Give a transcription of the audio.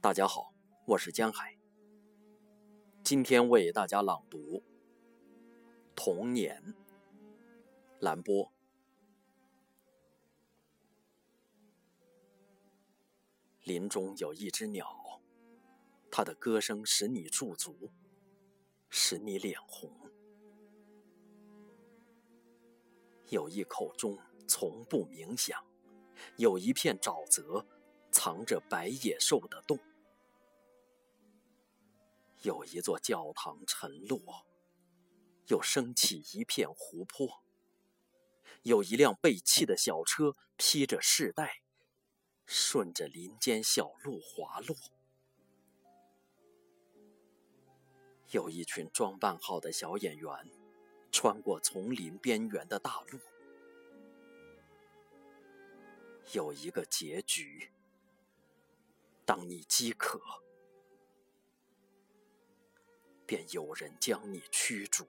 大家好，我是江海。今天为大家朗读《童年》。兰波。林中有一只鸟，它的歌声使你驻足，使你脸红。有一口钟从不鸣响，有一片沼泽藏着白野兽的洞。有一座教堂沉落，又升起一片湖泊。有一辆被弃的小车披着饰带，顺着林间小路滑落。有一群装扮好的小演员，穿过丛林边缘的大路。有一个结局，当你饥渴。便有人将你驱逐。